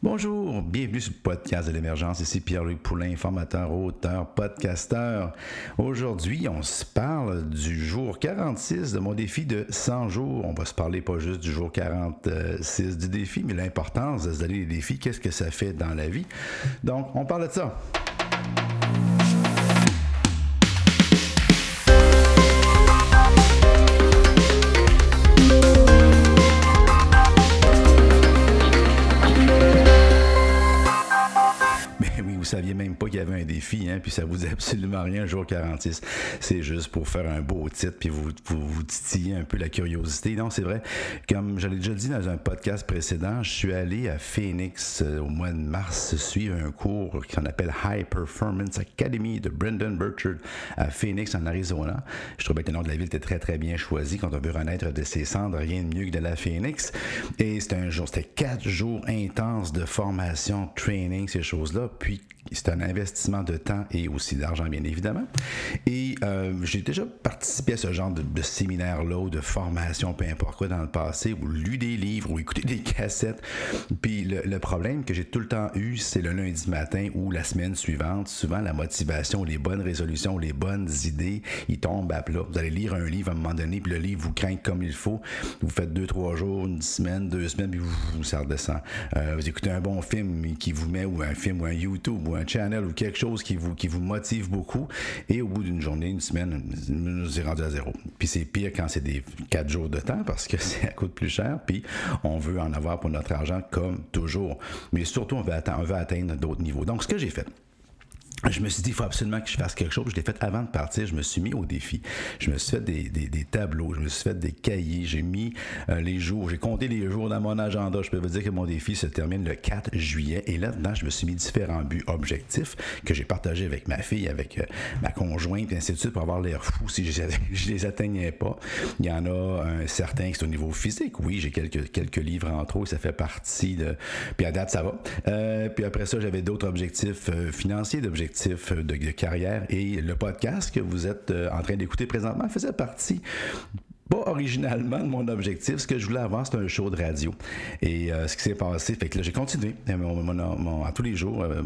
Bonjour, bienvenue sur le podcast de l'émergence. Ici Pierre-Luc Poulain, formateur, auteur, podcasteur. Aujourd'hui, on se parle du jour 46 de mon défi de 100 jours. On va se parler pas juste du jour 46 du défi, mais l'importance de se donner les défis, qu'est-ce que ça fait dans la vie? Donc, on parle de ça. Saviez même pas qu'il y avait un défi, hein, puis ça vous dit absolument rien, jour 46. C'est juste pour faire un beau titre, puis vous, vous, titiller un peu la curiosité. Non, c'est vrai. Comme je l'ai déjà dit dans un podcast précédent, je suis allé à Phoenix euh, au mois de mars suivre un cours qu'on appelle High Performance Academy de Brendan Burchard à Phoenix, en Arizona. Je trouvais que le nom de la ville était très, très bien choisi quand on veut renaître de ses cendres. Rien de mieux que de la Phoenix. Et c'était un jour, c'était quatre jours intenses de formation, training, ces choses-là. Puis c'est un investissement de temps et aussi d'argent, bien évidemment. Et euh, j'ai déjà participé à ce genre de, séminaire-là ou de formation, peu importe quoi, dans le passé, ou lu des livres, ou écouté des cassettes. Puis le, problème que j'ai tout le temps eu, c'est le lundi matin ou la semaine suivante. Souvent, la motivation, les bonnes résolutions, les bonnes idées, ils tombent à plat. Vous allez lire un livre à un moment donné, puis le livre vous craint comme il faut. Vous faites deux, trois jours, une semaine, deux semaines, puis vous, vous, ça redescend. Euh, vous écoutez un bon film qui vous met, ou un film, ou un YouTube, ou un channel ou quelque chose qui vous, qui vous motive beaucoup. Et au bout d'une journée, une semaine, nous est rendu à zéro. Puis c'est pire quand c'est des quatre jours de temps parce que ça coûte plus cher. Puis on veut en avoir pour notre argent comme toujours. Mais surtout, on veut atteindre d'autres niveaux. Donc, ce que j'ai fait, je me suis dit, il faut absolument que je fasse quelque chose. Je l'ai fait avant de partir. Je me suis mis au défi. Je me suis fait des, des, tableaux. Je me suis fait des cahiers. J'ai mis euh, les jours. J'ai compté les jours dans mon agenda. Je peux vous dire que mon défi se termine le 4 juillet. Et là-dedans, je me suis mis différents buts objectifs que j'ai partagés avec ma fille, avec euh, ma conjointe, et ainsi de suite, pour avoir l'air fou si je, je, les atteignais pas. Il y en a un certain qui est au niveau physique. Oui, j'ai quelques, quelques livres en trop. Ça fait partie de... Puis à date, ça va. Euh, puis après ça, j'avais d'autres objectifs financiers, d'objectifs de, carrière. Et le podcast que vous êtes euh, en train d'écouter présentement faisait partie pas originalement de mon objectif. Ce que je voulais avoir, c'était un show de radio. Et euh, ce qui s'est passé, fait que là, j'ai continué euh, à tous les jours euh,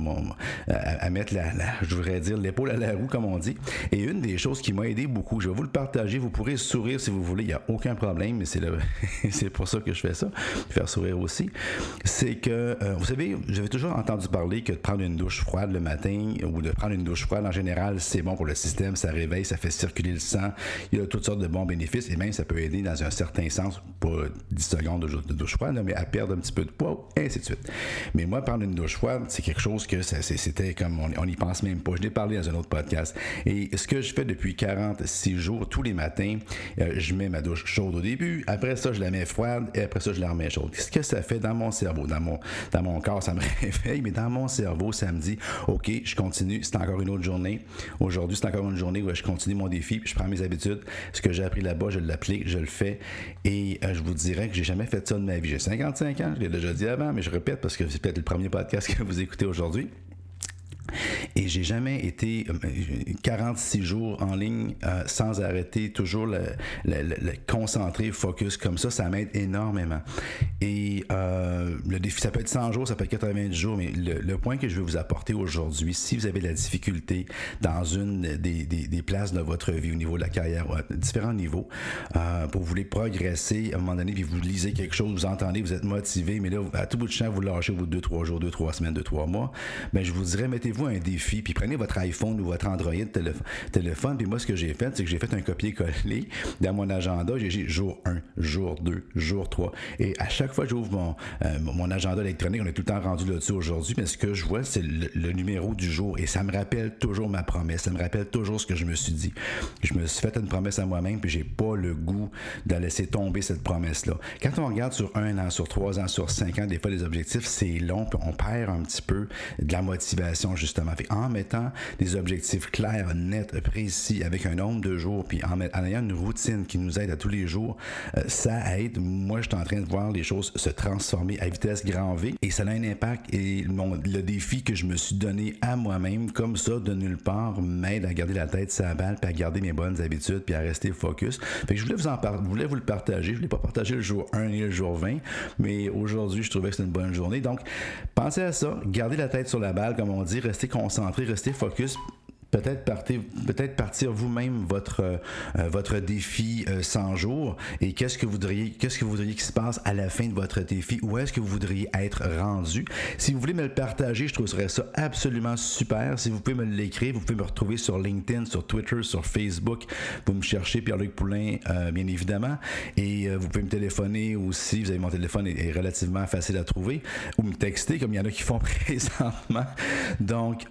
à, mettre la, je voudrais dire, l'épaule à la roue, comme on dit. Et une des choses qui m'a aidé beaucoup, je vais vous le partager, vous pourrez sourire si vous voulez, il n'y a aucun problème, mais c'est, c'est pour ça que je fais ça, faire sourire aussi. C'est que, vous savez, j'avais toujours entendu parler que de prendre une douche froide le matin ou de prendre une douche froide en général, c'est bon pour le système, ça réveille, ça fait circuler le sang, il y a toutes sortes de bons bénéfices et même ça peut aider dans un certain sens, pas 10 secondes de, douche froide, mais à perdre un petit peu de poids, ainsi de suite. Mais moi, prendre une douche froide, c'est quelque chose que c'était comme, on n'y pense même pas. Je l'ai parlé dans un autre podcast. Et ce que je fais depuis 46 jours, tous les matins, euh, je mets ma douche chaude au début, après ça, je la mets froide, et après ça, je la remets chaude. Qu'est-ce que ça fait dans mon cerveau? Dans mon, dans mon corps, ça me réveille, mais dans mon cerveau, ça me dit, OK, je continue, c'est encore une autre journée. Aujourd'hui, c'est encore une journée où je continue mon défi, puis je prends mes habitudes. Ce que j'ai appris là-bas, je l'applique je le fais. Et euh, je vous dirais que j'ai jamais fait ça de ma vie. J'ai 55 ans, je l'ai déjà dit avant, mais je répète parce que c'est peut-être le premier podcast que vous écoutez aujourd'hui. Et j'ai jamais été 46 euh, jours en ligne euh, sans arrêter, toujours le, concentré, focus comme ça, ça m'aide énormément. Et euh, le défi, ça peut être 100 jours, ça peut être 90 jours, mais le, point que je veux vous apporter aujourd'hui, si vous avez de la difficulté dans une des, places de votre vie au niveau de la carrière, à différents niveaux, pour vous voulez progresser, à un moment donné, puis vous lisez quelque chose, vous entendez, vous êtes motivé, mais là, à tout bout de champ, vous lâchez au bout de 2-3 jours, 2-3 semaines, 2-3 mois, ben, je vous dirais, mettez-vous un défi, puis prenez votre iPhone ou votre Android téléphone, puis moi, ce que j'ai fait, c'est que j'ai fait un copier-coller dans mon agenda. J'ai dit jour 1, jour 2, jour 3. Et à chaque fois que j'ouvre mon, euh, mon agenda électronique, on est tout le temps rendu là-dessus aujourd'hui, mais ce que je vois, c'est le, numéro du jour. Et ça me rappelle toujours ma promesse. Ça me rappelle toujours ce que je me suis dit. Je me suis fait une promesse à moi-même, puis j'ai pas le goût de laisser tomber cette promesse-là. Quand on regarde sur un an, sur trois ans, sur cinq ans, des fois, les objectifs, c'est long, puis on perd un petit peu de la motivation, justement justement. en mettant des objectifs clairs, nets, précis, avec un nombre de jours, puis en, ayant une routine qui nous aide à tous les jours, euh, ça aide. Moi, je suis en train de voir les choses se transformer à vitesse grand V et ça a un impact. Et le défi que je me suis donné à moi-même, comme ça, de nulle part, m'aide à garder la tête sur la balle, puis à garder mes bonnes habitudes, puis à rester focus. Fait je voulais vous en parler, voulais vous le partager. Je l'ai pas partagé le jour 1 et le jour 20, mais aujourd'hui, je trouvais que c'était une bonne journée. Donc, pensez à ça, gardez la tête sur la balle, comme on dit, restez concentré, restez focus, peut-être partir, peut-être partir vous-même votre, euh, votre défi 100 euh, jours et qu'est-ce que vous voudriez, qu'est-ce que vous voudriez qui se passe à la fin de votre défi? Où est-ce que vous voudriez être rendu? Si vous voulez me le partager, je trouverais ça absolument super. Si vous pouvez me l'écrire, vous pouvez me retrouver sur LinkedIn, sur Twitter, sur Facebook. Vous me cherchez Pierre-Luc Poulain, euh, bien évidemment. Et vous pouvez me téléphoner aussi. Vous avez mon téléphone est, est, relativement facile à trouver. Ou me texter, comme il y en a qui font présentement. Donc,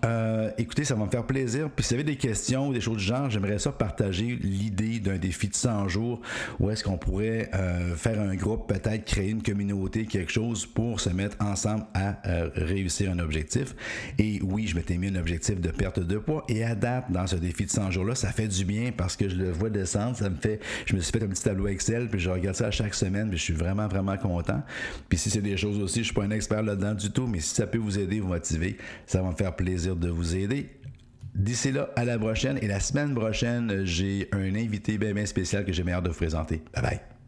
écoutez, ça va me faire plaisir puis si vous avez des questions ou des choses du genre, j'aimerais ça partager l'idée d'un défi de 100 jours où est-ce qu'on pourrait euh, faire un groupe, peut-être créer une communauté, quelque chose pour se mettre ensemble à euh, réussir un objectif. Et oui, je m'étais mis un objectif de perte de poids et à date, dans ce défi de 100 jours-là, ça fait du bien parce que je le vois descendre, ça me fait, je me suis fait un petit tableau Excel, puis je regarde ça à chaque semaine, puis je suis vraiment, vraiment content. Puis si c'est des choses aussi, je suis pas un expert là-dedans du tout, mais si ça peut vous aider, vous motiver, ça va me faire plaisir de vous aider. D'ici là, à la prochaine. Et la semaine prochaine, j'ai un invité bien, spécial que j'ai meilleur de vous présenter. Bye bye.